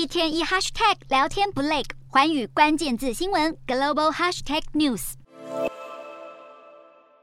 一天一 hashtag 聊天不累，环宇关键字新闻 global hashtag news。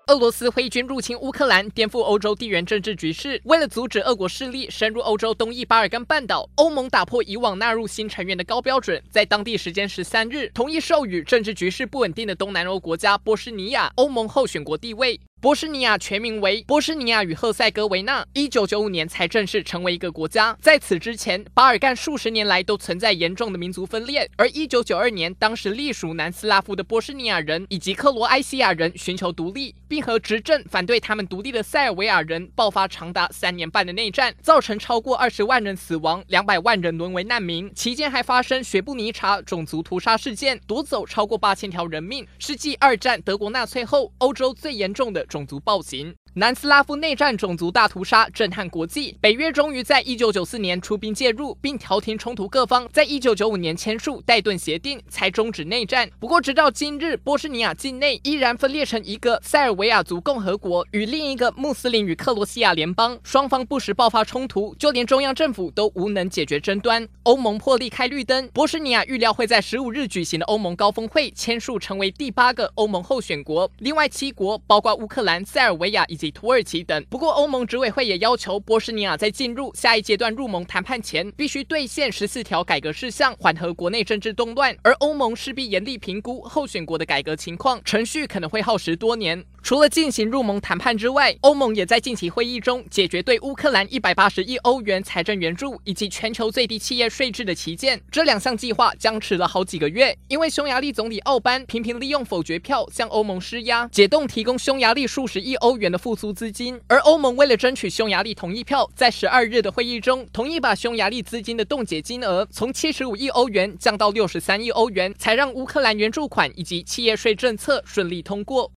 俄罗斯挥军入侵乌克兰，颠覆欧洲地缘政治局势。为了阻止俄国势力深入欧洲东翼巴尔干半岛，欧盟打破以往纳入新成员的高标准，在当地时间十三日，同意授予政治局势不稳定的东南欧国家波斯尼亚欧盟候选国地位。波斯尼亚全名为波斯尼亚与赫塞哥维纳，一九九五年才正式成为一个国家。在此之前，巴尔干数十年来都存在严重的民族分裂。而一九九二年，当时隶属南斯拉夫的波斯尼亚人以及克罗埃西亚人寻求独立，并和执政反对他们独立的塞尔维亚人爆发长达三年半的内战，造成超过二十万人死亡，两百万人沦为难民。期间还发生雪布尼察种族屠杀事件，夺走超过八千条人命，是继二战德国纳粹后欧洲最严重的。种族暴行。南斯拉夫内战种族大屠杀震撼国际，北约终于在一九九四年出兵介入，并调停冲突各方，在一九九五年签署戴顿协定，才终止内战。不过，直到今日，波斯尼亚境内依然分裂成一个塞尔维亚族共和国与另一个穆斯林与克罗西亚联邦，双方不时爆发冲突，就连中央政府都无能解决争端。欧盟破例开绿灯，波斯尼亚预料会在十五日举行的欧盟高峰会签署，成为第八个欧盟候选国。另外七国包括乌克兰、塞尔维亚以及土耳其等。不过，欧盟执委会也要求波斯尼亚在进入下一阶段入盟谈判前，必须兑现十四条改革事项，缓和国内政治动乱。而欧盟势必严厉评估候选国的改革情况，程序可能会耗时多年。除了进行入盟谈判之外，欧盟也在近期会议中解决对乌克兰一百八十亿欧元财政援助以及全球最低企业税制的旗舰。这两项计划僵持了好几个月，因为匈牙利总理奥班频频利用否决票向欧盟施压，解冻提供匈牙利数十亿欧元的复苏资金。而欧盟为了争取匈牙利同意票，在十二日的会议中同意把匈牙利资金的冻结金额从七十五亿欧元降到六十三亿欧元，才让乌克兰援助款以及企业税政策顺利通过。